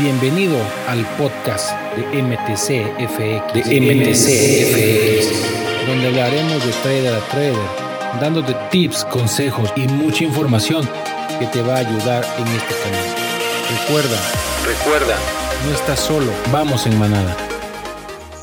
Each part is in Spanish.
Bienvenido al podcast de MTCFX, de MTCFX, donde hablaremos de trader a trader, dándote tips, consejos y mucha información que te va a ayudar en este camino. Recuerda, recuerda, no estás solo, vamos en manada.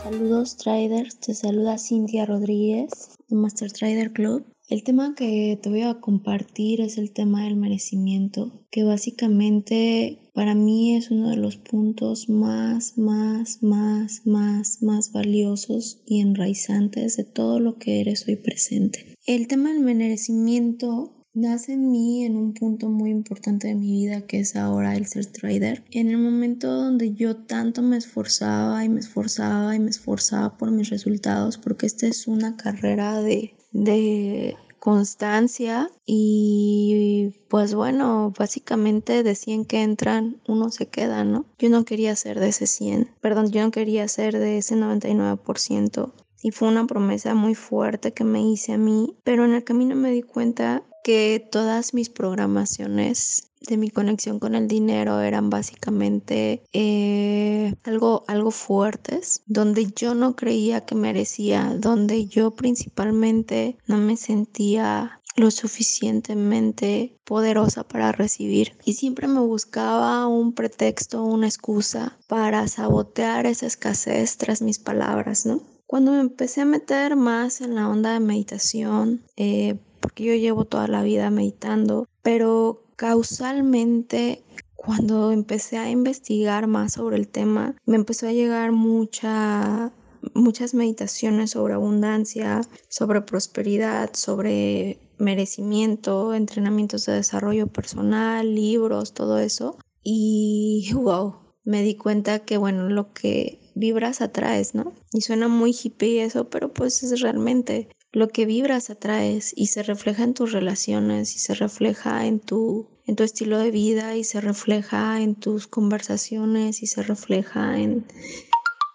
Saludos traders, te saluda Cintia Rodríguez de Master Trader Club. El tema que te voy a compartir es el tema del merecimiento, que básicamente para mí es uno de los puntos más, más, más, más, más valiosos y enraizantes de todo lo que eres hoy presente. El tema del merecimiento nace en mí en un punto muy importante de mi vida que es ahora el ser trader. En el momento donde yo tanto me esforzaba y me esforzaba y me esforzaba por mis resultados, porque esta es una carrera de de constancia y pues bueno, básicamente de 100 que entran, uno se queda, ¿no? Yo no quería ser de ese 100, perdón, yo no quería ser de ese 99%. Y fue una promesa muy fuerte que me hice a mí, pero en el camino me di cuenta que todas mis programaciones de mi conexión con el dinero eran básicamente eh, algo, algo fuertes, donde yo no creía que merecía, donde yo principalmente no me sentía lo suficientemente poderosa para recibir y siempre me buscaba un pretexto, una excusa para sabotear esa escasez tras mis palabras, ¿no? Cuando me empecé a meter más en la onda de meditación, eh, porque yo llevo toda la vida meditando, pero causalmente cuando empecé a investigar más sobre el tema, me empezó a llegar mucha muchas meditaciones sobre abundancia, sobre prosperidad, sobre merecimiento, entrenamientos de desarrollo personal, libros, todo eso. Y wow, me di cuenta que bueno, lo que vibras atraes, ¿no? Y suena muy hippie eso, pero pues es realmente lo que vibras atraes y se refleja en tus relaciones y se refleja en tu, en tu estilo de vida y se refleja en tus conversaciones y se refleja en,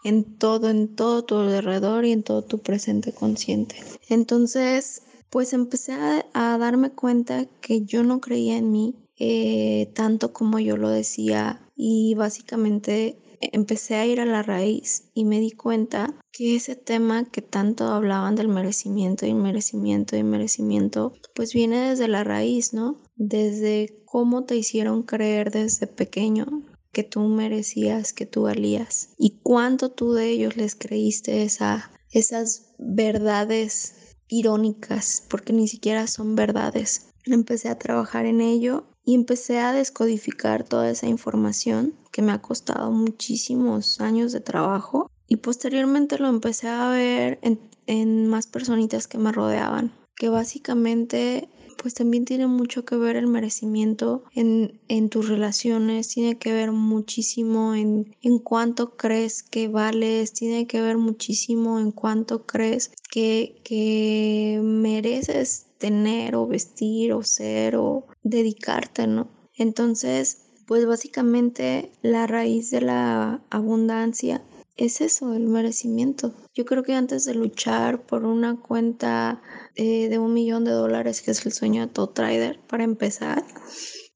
en todo, en todo tu alrededor y en todo tu presente consciente. Entonces, pues empecé a, darme cuenta que yo no creía en mí eh, tanto como yo lo decía y básicamente empecé a ir a la raíz y me di cuenta que ese tema que tanto hablaban del merecimiento y merecimiento y merecimiento, pues viene desde la raíz, ¿no? Desde cómo te hicieron creer desde pequeño que tú merecías, que tú valías y cuánto tú de ellos les creíste esa, esas verdades irónicas, porque ni siquiera son verdades. Empecé a trabajar en ello y empecé a descodificar toda esa información que me ha costado muchísimos años de trabajo y posteriormente lo empecé a ver en, más personitas que me rodeaban, que básicamente pues también tiene mucho que ver el merecimiento en, en tus relaciones, tiene que ver muchísimo en, en cuánto crees que vales, tiene que ver muchísimo en cuánto crees que, que mereces tener o vestir o ser o dedicarte, ¿no? Entonces, pues básicamente la raíz de la abundancia es eso, el merecimiento. Yo creo que antes de luchar por una cuenta eh, de un millón de dólares, que es el sueño de todo trader, para empezar,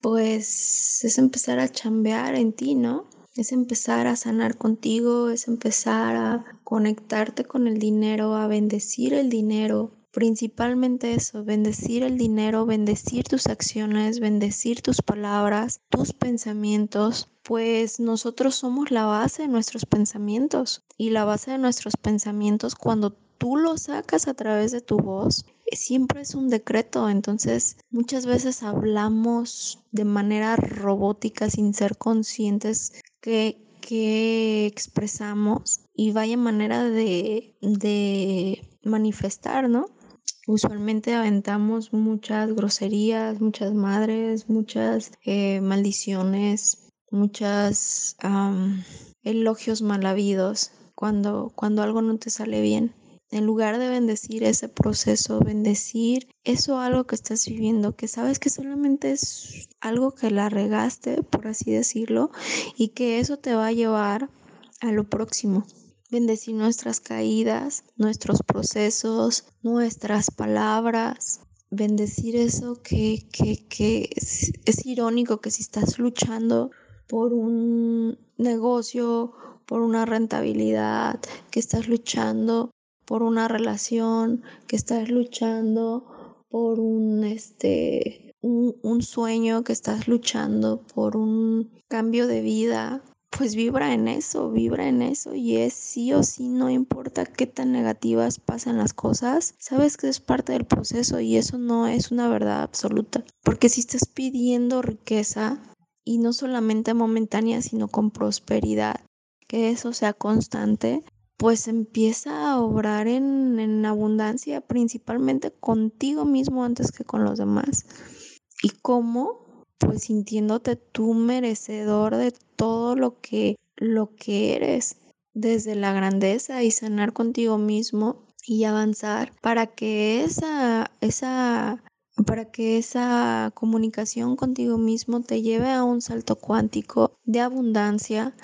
pues es empezar a chambear en ti, ¿no? Es empezar a sanar contigo, es empezar a conectarte con el dinero, a bendecir el dinero, Principalmente eso, bendecir el dinero, bendecir tus acciones, bendecir tus palabras, tus pensamientos, pues nosotros somos la base de nuestros pensamientos y la base de nuestros pensamientos cuando tú lo sacas a través de tu voz, siempre es un decreto, entonces muchas veces hablamos de manera robótica sin ser conscientes que, que expresamos y vaya manera de, de manifestar, ¿no? Usualmente aventamos muchas groserías, muchas madres, muchas eh, maldiciones, muchas elogios mal habidos cuando, cuando algo no te sale bien. En lugar de bendecir ese proceso, bendecir eso algo que estás viviendo, que sabes que solamente es algo que la regaste, por así decirlo, y que eso te va a llevar a lo próximo bendecir nuestras caídas, nuestros procesos, nuestras palabras, bendecir eso que, que, que es, irónico que si estás luchando por un negocio, por una rentabilidad, que estás luchando por una relación, que estás luchando por un este un, un sueño, que estás luchando por un cambio de vida, pues vibra en eso, vibra en eso y es sí o sí, no importa qué tan negativas pasan las cosas, sabes que es parte del proceso y eso no es una verdad absoluta, porque si estás pidiendo riqueza y no solamente momentánea, sino con prosperidad, que eso sea constante, pues empieza a obrar en, en abundancia, principalmente contigo mismo antes que con los demás. ¿Y cómo? Pues sintiéndote tú merecedor de todo lo que lo que eres desde la grandeza y sanar contigo mismo y avanzar para que esa esa para que esa comunicación contigo mismo te lleve a un salto cuántico de abundancia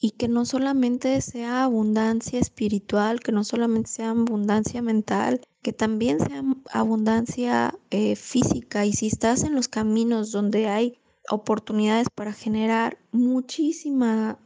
y que no solamente sea abundancia espiritual, que no solamente sea abundancia mental, que también sea abundancia eh, física y si estás en los caminos donde hay oportunidades para generar muchísima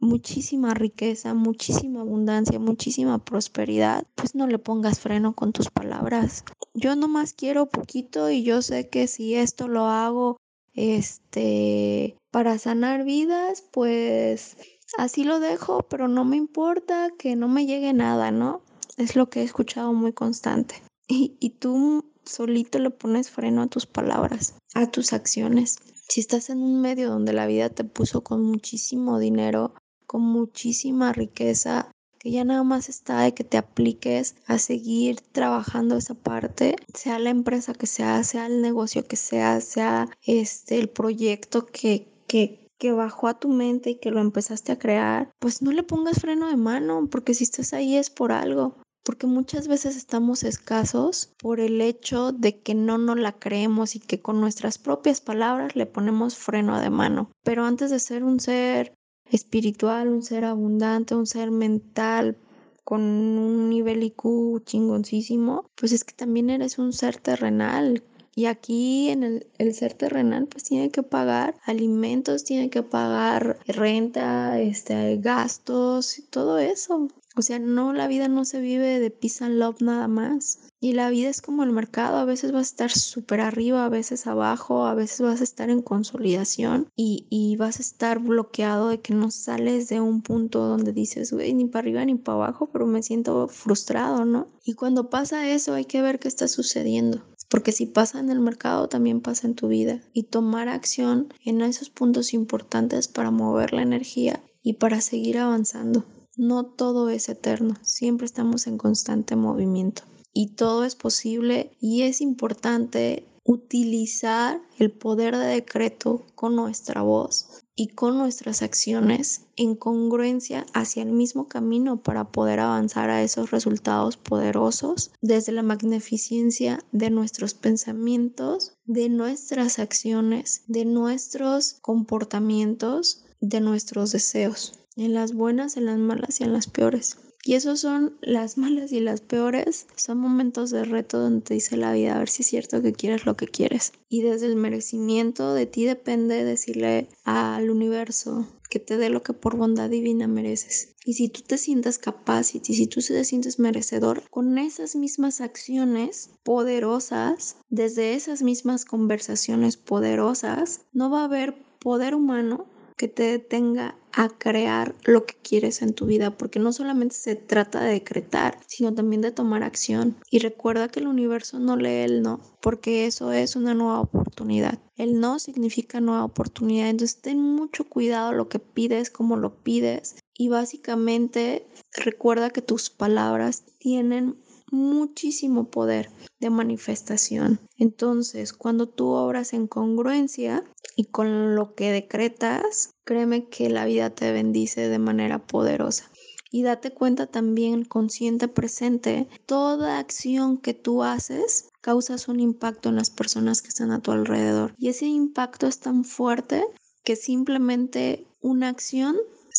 muchísima riqueza, muchísima abundancia, muchísima prosperidad, pues no le pongas freno con tus palabras. Yo nomás quiero poquito y yo sé que si esto lo hago este para sanar vidas, pues así lo dejo, pero no me importa que no me llegue nada, ¿no? Es lo que he escuchado muy constante. Y, tú solito le pones freno a tus palabras, a tus acciones. Si estás en un medio donde la vida te puso con muchísimo dinero, con muchísima riqueza, que ya nada más está de que te apliques a seguir trabajando esa parte, sea la empresa que sea, sea el negocio que sea, sea este el proyecto que, que que bajó a tu mente y que lo empezaste a crear, pues no le pongas freno de mano, porque si estás ahí es por algo porque muchas veces estamos escasos por el hecho de que no nos la creemos y que con nuestras propias palabras le ponemos freno de mano. Pero antes de ser un ser espiritual, un ser abundante, un ser mental, con un nivel IQ chingoncísimo, pues es que también eres un ser terrenal. Y aquí en el, ser terrenal pues tiene que pagar alimentos, tiene que pagar renta, este, gastos todo eso. O sea, no, la vida no se vive de peace and love nada más. Y la vida es como el mercado, a veces vas a estar súper arriba, a veces abajo, a veces vas a estar en consolidación y, y, vas a estar bloqueado de que no sales de un punto donde dices, güey, ni para arriba ni para abajo, pero me siento frustrado, ¿no? Y cuando pasa eso hay que ver qué está sucediendo. Porque si pasa en el mercado, también pasa en tu vida. Y tomar acción en esos puntos importantes para mover la energía y para seguir avanzando. No todo es eterno, siempre estamos en constante movimiento y todo es posible y es importante utilizar el poder de decreto con nuestra voz y con nuestras acciones en congruencia hacia el mismo camino para poder avanzar a esos resultados poderosos desde la magnificencia de nuestros pensamientos, de nuestras acciones, de nuestros comportamientos, de nuestros deseos en las buenas, en las malas y en las peores. Y esos son las malas y las peores. Son momentos de reto donde te dice la vida a ver si es cierto que quieres lo que quieres. Y desde el merecimiento de ti depende decirle al universo que te dé lo que por bondad divina mereces. Y si tú te sientas capaz y si tú te sientes merecedor, con esas mismas acciones poderosas, desde esas mismas conversaciones poderosas, no va a haber poder humano que te detenga a crear lo que quieres en tu vida, porque no solamente se trata de decretar, sino también de tomar acción. Y recuerda que el universo no lee el no, porque eso es una nueva oportunidad. El no significa nueva oportunidad, entonces ten mucho cuidado lo que pides, cómo lo pides. Y básicamente recuerda que tus palabras tienen muchísimo poder de manifestación. Entonces, cuando tú obras en congruencia y con lo que decretas, créeme que la vida te bendice de manera poderosa. Y date cuenta también, consciente, presente, toda acción que tú haces causas un impacto en las personas que están a tu alrededor. Y ese impacto es tan fuerte que simplemente una acción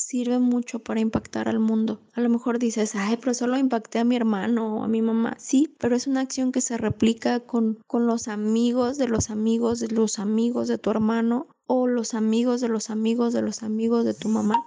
sirve mucho para impactar al mundo. A lo mejor dices, ay, pero solo impacté a mi hermano o a mi mamá. Sí, pero es una acción que se replica con, con los amigos de los amigos de los amigos de tu hermano o los amigos de los amigos de los amigos de tu mamá.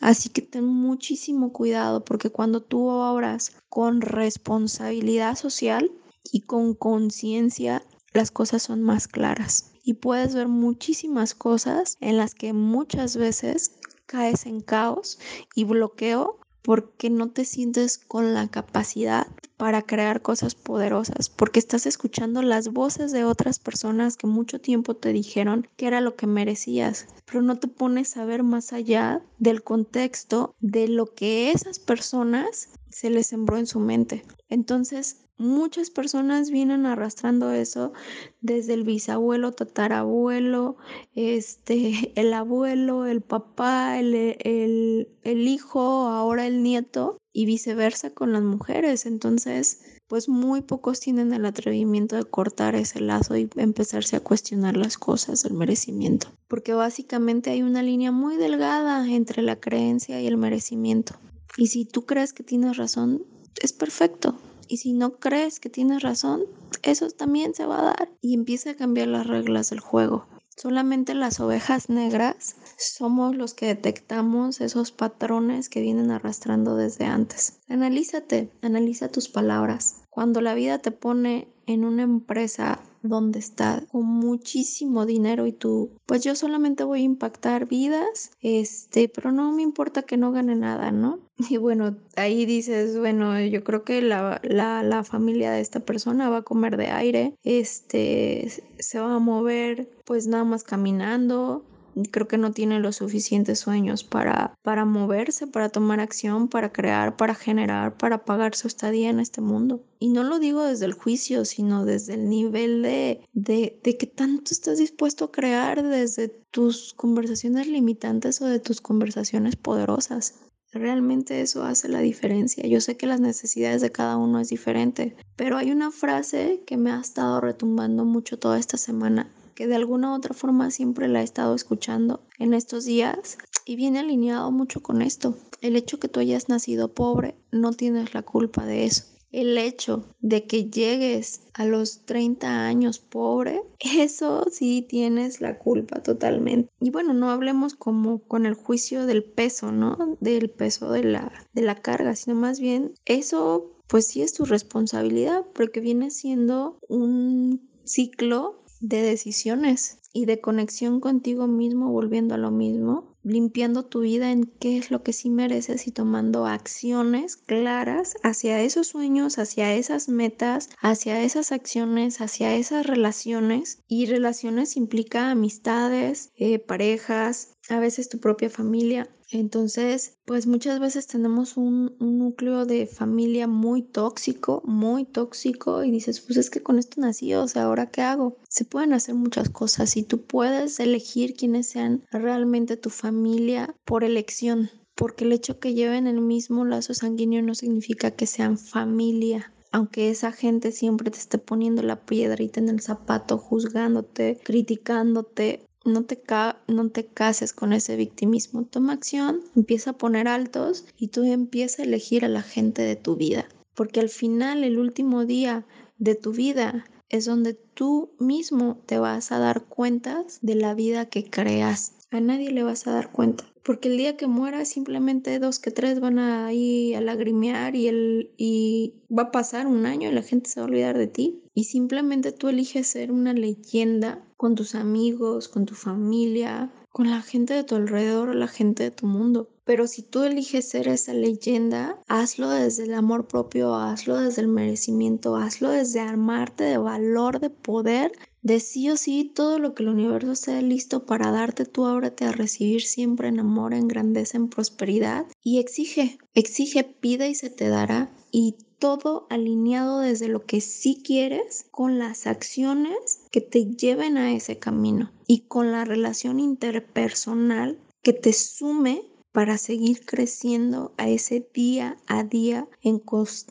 Así que ten muchísimo cuidado porque cuando tú obras con responsabilidad social y con conciencia, las cosas son más claras y puedes ver muchísimas cosas en las que muchas veces caes en caos y bloqueo porque no te sientes con la capacidad para crear cosas poderosas, porque estás escuchando las voces de otras personas que mucho tiempo te dijeron que era lo que merecías, pero no te pones a ver más allá del contexto de lo que esas personas se les sembró en su mente. Entonces, Muchas personas vienen arrastrando eso desde el bisabuelo, tatarabuelo, este, el abuelo, el papá, el, el, el hijo, ahora el nieto y viceversa con las mujeres. Entonces, pues muy pocos tienen el atrevimiento de cortar ese lazo y empezarse a cuestionar las cosas, el merecimiento. Porque básicamente hay una línea muy delgada entre la creencia y el merecimiento. Y si tú crees que tienes razón, es perfecto. Y si no crees que tienes razón, eso también se va a dar y empieza a cambiar las reglas del juego. Solamente las ovejas negras somos los que detectamos esos patrones que vienen arrastrando desde antes. Analízate, analiza tus palabras. Cuando la vida te pone en una empresa donde está con muchísimo dinero y tú, pues yo solamente voy a impactar vidas, este, pero no me importa que no gane nada, ¿no? Y bueno, ahí dices, bueno, yo creo que la, la, la familia de esta persona va a comer de aire, este, se va a mover pues nada más caminando, creo que no tiene los suficientes sueños para, para moverse, para tomar acción, para crear, para generar, para pagar su estadía en este mundo. Y no lo digo desde el juicio, sino desde el nivel de, de, de que tanto estás dispuesto a crear desde tus conversaciones limitantes o de tus conversaciones poderosas. Realmente eso hace la diferencia. Yo sé que las necesidades de cada uno es diferente, pero hay una frase que me ha estado retumbando mucho toda esta semana que de alguna u otra forma siempre la he estado escuchando en estos días y viene alineado mucho con esto. El hecho que tú hayas nacido pobre, no tienes la culpa de eso. El hecho de que llegues a los 30 años pobre, eso sí tienes la culpa totalmente. Y bueno, no hablemos como con el juicio del peso, ¿no? Del peso de la, de la carga, sino más bien eso pues sí es tu responsabilidad porque viene siendo un ciclo de decisiones y de conexión contigo mismo, volviendo a lo mismo, limpiando tu vida en qué es lo que sí mereces y tomando acciones claras hacia esos sueños, hacia esas metas, hacia esas acciones, hacia esas relaciones. Y relaciones implica amistades, eh, parejas, a veces tu propia familia. Entonces, pues muchas veces tenemos un, núcleo de familia muy tóxico, muy tóxico y dices, pues es que con esto nací, o sea, ¿ahora qué hago? Se pueden hacer muchas cosas y tú puedes elegir quiénes sean realmente tu familia por elección, porque el hecho que lleven el mismo lazo sanguíneo no significa que sean familia aunque esa gente siempre te esté poniendo la piedrita en el zapato, juzgándote, criticándote, no te, no te cases con ese victimismo. Toma acción, empieza a poner altos y tú empieza a elegir a la gente de tu vida. Porque al final, el último día de tu vida es donde tú mismo te vas a dar cuentas de la vida que creas. A nadie le vas a dar cuenta. Porque el día que mueras, simplemente dos que tres van a ir a lagrimear y, el, y va a pasar un año y la gente se va a olvidar de ti. Y simplemente tú eliges ser una leyenda con tus amigos, con tu familia, con la gente de tu alrededor, la gente de tu mundo. Pero si tú eliges ser esa leyenda, hazlo desde el amor propio, hazlo desde el merecimiento, hazlo desde armarte de valor, de poder, de sí o sí todo lo que el universo esté listo para darte, tú ábrete a recibir siempre en amor, en grandeza, en prosperidad y exige, exige, pide y se te dará y todo alineado desde lo que sí quieres con las acciones que te lleven a ese camino y con la relación interpersonal que te sume para seguir creciendo a ese día a día en,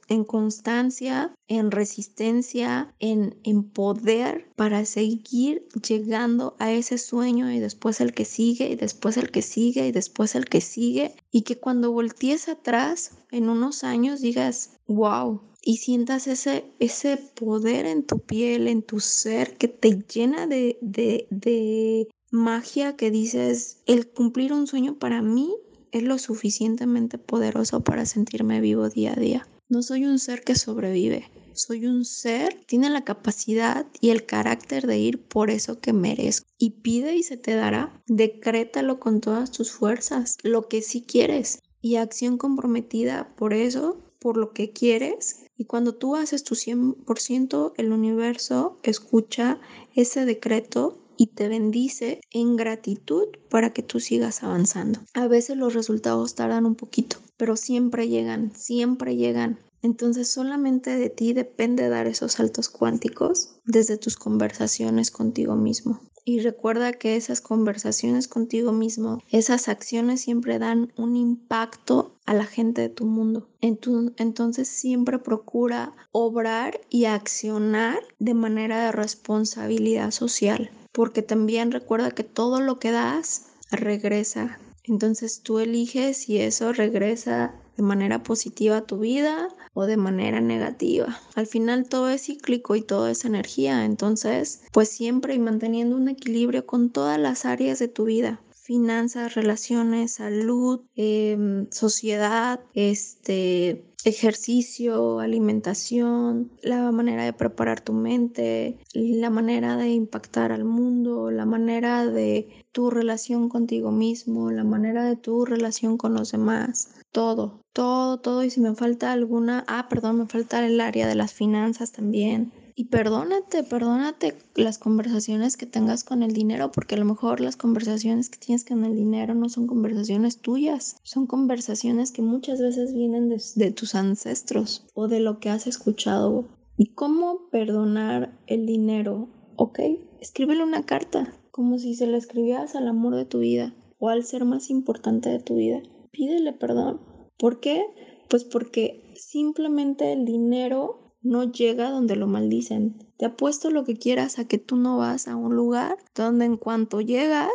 en constancia, en resistencia, en, en poder para seguir llegando a ese sueño y después el que sigue y después el que sigue y después el que sigue y que cuando voltees atrás en unos años digas, wow, y sientas ese, ese poder en tu piel, en tu ser, que te llena de, de, de, magia que dices, el cumplir un sueño para mí es lo suficientemente poderoso para sentirme vivo día a día. No soy un ser que sobrevive, soy un ser, tiene la capacidad y el carácter de ir por eso que merezco. Y pide y se te dará. Decrétalo con todas tus fuerzas, lo que sí quieres. Y acción comprometida por eso, por lo que quieres. Y cuando tú haces tu 100%, el universo escucha ese decreto y te bendice en gratitud para que tú sigas avanzando. A veces los resultados tardan un poquito, pero siempre llegan, siempre llegan. Entonces solamente de ti depende dar esos saltos cuánticos desde tus conversaciones contigo mismo. Y recuerda que esas conversaciones contigo mismo, esas acciones siempre dan un impacto a la gente de tu mundo. Entonces siempre procura obrar y accionar de manera de responsabilidad social. Porque también recuerda que todo lo que das regresa. Entonces tú eliges si eso regresa de manera positiva a tu vida o de manera negativa. Al final todo es cíclico y todo es energía, entonces pues siempre y manteniendo un equilibrio con todas las áreas de tu vida finanzas, relaciones, salud, em, sociedad, este, ejercicio, alimentación, la manera de preparar tu mente, la manera de impactar al mundo, la manera de tu relación contigo mismo, la manera de tu relación con los demás todo, todo, todo. Y si me falta alguna, ah, perdón, me falta el área de las finanzas también. Y perdónate, perdónate las conversaciones que tengas con el dinero, porque a lo mejor las conversaciones que tienes con el dinero no son conversaciones tuyas, son conversaciones que muchas veces vienen de, tus ancestros o de lo que has escuchado. ¿Y cómo perdonar el dinero? Ok, escríbele una carta, como si se la escribieras al amor de tu vida o al ser más importante de tu vida pídele perdón. ¿Por qué? Pues porque simplemente el dinero no llega donde lo maldicen. Te apuesto lo que quieras a que tú no vas a un lugar donde en cuanto llegas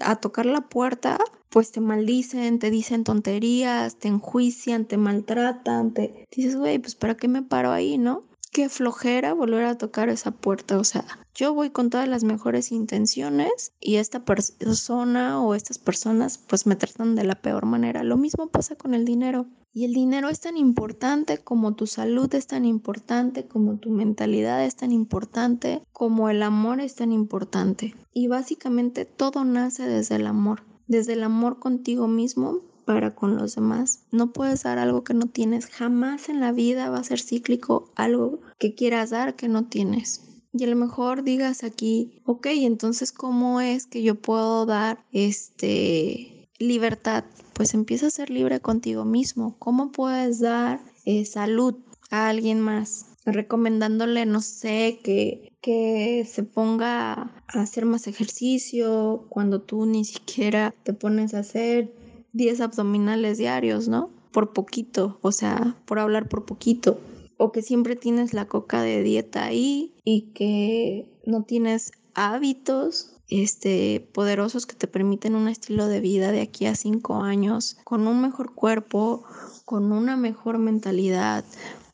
a, tocar la puerta, pues te maldicen, te dicen tonterías, te enjuician, te maltratan, te dices, güey, pues para qué me paro ahí, ¿no? Qué flojera volver a tocar esa puerta. O sea, yo voy con todas las mejores intenciones y esta persona o estas personas pues me tratan de la peor manera. Lo mismo pasa con el dinero. Y el dinero es tan importante como tu salud es tan importante, como tu mentalidad es tan importante, como el amor es tan importante. Y básicamente todo nace desde el amor. Desde el amor contigo mismo, para con los demás. No puedes dar algo que no tienes. Jamás en la vida va a ser cíclico algo que quieras dar que no tienes. Y a lo mejor digas aquí, ok, entonces ¿cómo es que yo puedo dar este libertad? Pues empieza a ser libre contigo mismo. ¿Cómo puedes dar eh, salud a alguien más? recomendándole, no sé, que, que se ponga a hacer más ejercicio cuando tú ni siquiera te pones a hacer 10 abdominales diarios, ¿no? Por poquito, o sea, por hablar por poquito. O que siempre tienes la coca de dieta ahí y que no tienes hábitos este, poderosos que te permiten un estilo de vida de aquí a cinco años, con un mejor cuerpo, con una mejor mentalidad,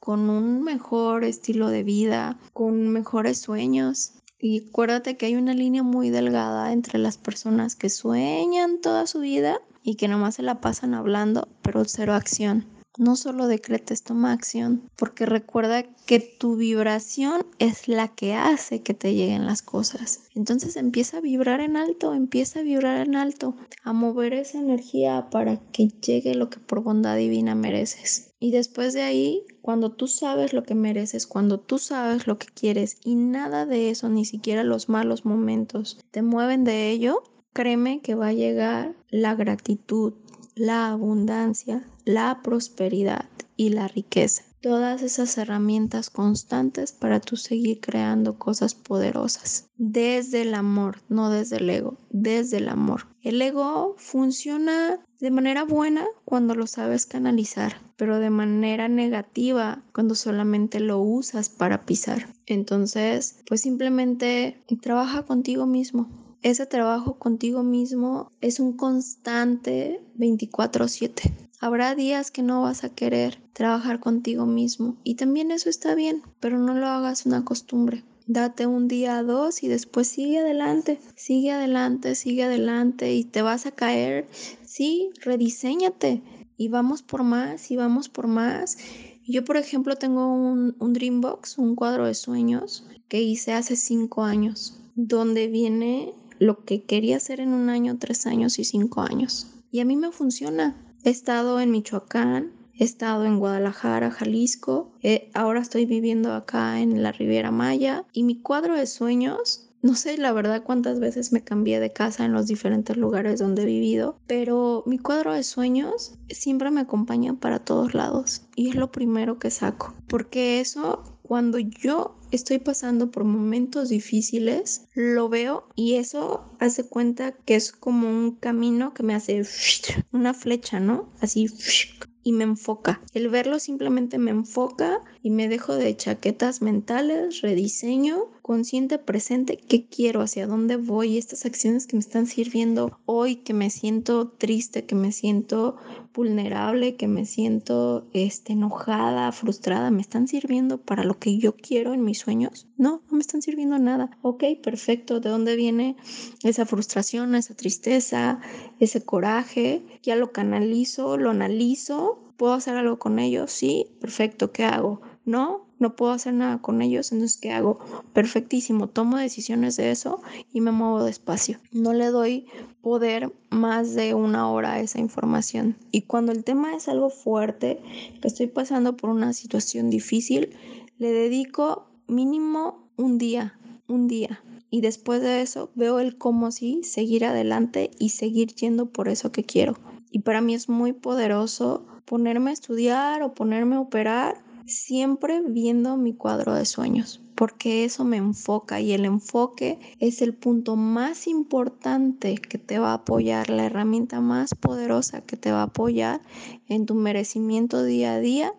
con un mejor estilo de vida, con mejores sueños. Y acuérdate que hay una línea muy delgada entre las personas que sueñan toda su vida y que nomás se la pasan hablando, pero cero acción. No solo decretes, toma acción, porque recuerda que tu vibración es la que hace que te lleguen las cosas. Entonces empieza a vibrar en alto, empieza a vibrar en alto, a mover esa energía para que llegue lo que por bondad divina mereces. Y después de ahí, cuando tú sabes lo que mereces, cuando tú sabes lo que quieres y nada de eso, ni siquiera los malos momentos, te mueven de ello, créeme que va a llegar la gratitud, la abundancia, la prosperidad y la riqueza. Todas esas herramientas constantes para tú seguir creando cosas poderosas. Desde el amor, no desde el ego, desde el amor. El ego funciona de manera buena cuando lo sabes canalizar, pero de manera negativa cuando solamente lo usas para pisar. Entonces, pues simplemente trabaja contigo mismo ese trabajo contigo mismo es un constante 24/7. Habrá días que no vas a querer trabajar contigo mismo y también eso está bien, pero no lo hagas una costumbre. Date un día, dos y después sigue adelante, sigue adelante, sigue adelante y te vas a caer. Sí, rediseñate y vamos por más y vamos por más. Yo, por ejemplo, tengo un, un Dreambox, un cuadro de sueños que hice hace cinco años, donde viene lo que quería hacer en un año, tres años y cinco años. Y a mí me funciona. He estado en Michoacán, he estado en Guadalajara, Jalisco, eh, ahora estoy viviendo acá en la Riviera Maya y mi cuadro de sueños no sé la verdad cuántas veces me cambié de casa en los diferentes lugares donde he vivido, pero mi cuadro de sueños siempre me acompaña para todos lados y es lo primero que saco, porque eso cuando yo estoy pasando por momentos difíciles, lo veo y eso hace cuenta que es como un camino que me hace una flecha, ¿no? Así y me enfoca. El verlo simplemente me enfoca y me dejo de chaquetas mentales, rediseño, consciente, presente, qué quiero, hacia dónde voy, estas acciones que me están sirviendo hoy, que me siento triste, que me siento vulnerable, que me siento este, enojada, frustrada, me están sirviendo para lo que yo quiero en mis sueños. No, no me están sirviendo nada. Ok, perfecto. ¿De dónde viene esa frustración, esa tristeza, ese coraje? Ya lo canalizo, lo analizo ¿Puedo hacer algo con ellos? Sí, perfecto, ¿qué hago? No, no puedo hacer nada con ellos, entonces ¿qué hago? Perfectísimo, tomo decisiones de eso y me muevo despacio. No le doy poder más de una hora a esa información. Y cuando el tema es algo fuerte, que estoy pasando por una situación difícil, le dedico mínimo un día, un día. Y después de eso veo el cómo sí seguir adelante y seguir yendo por eso que quiero. Y para mí es muy poderoso ponerme a estudiar o ponerme a operar siempre viendo mi cuadro de sueños, porque eso me enfoca y el enfoque es el punto más importante que te va a apoyar, la herramienta más poderosa que te va a apoyar en tu merecimiento día a día,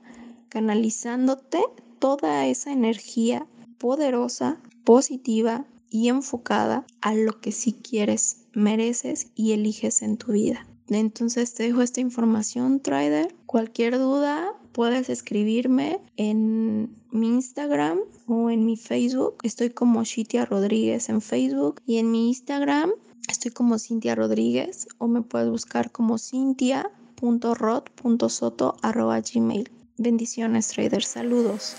canalizándote toda esa energía poderosa, positiva y enfocada a lo que sí quieres, mereces y eliges en tu vida. Entonces te dejo esta información, Trader. Cualquier duda puedes escribirme en mi Instagram o en mi Facebook. Estoy como Shitia Rodríguez en Facebook y en mi Instagram estoy como Cintia Rodríguez o me puedes buscar como cintia.rod.soto.gmail. Bendiciones, Trader. Saludos.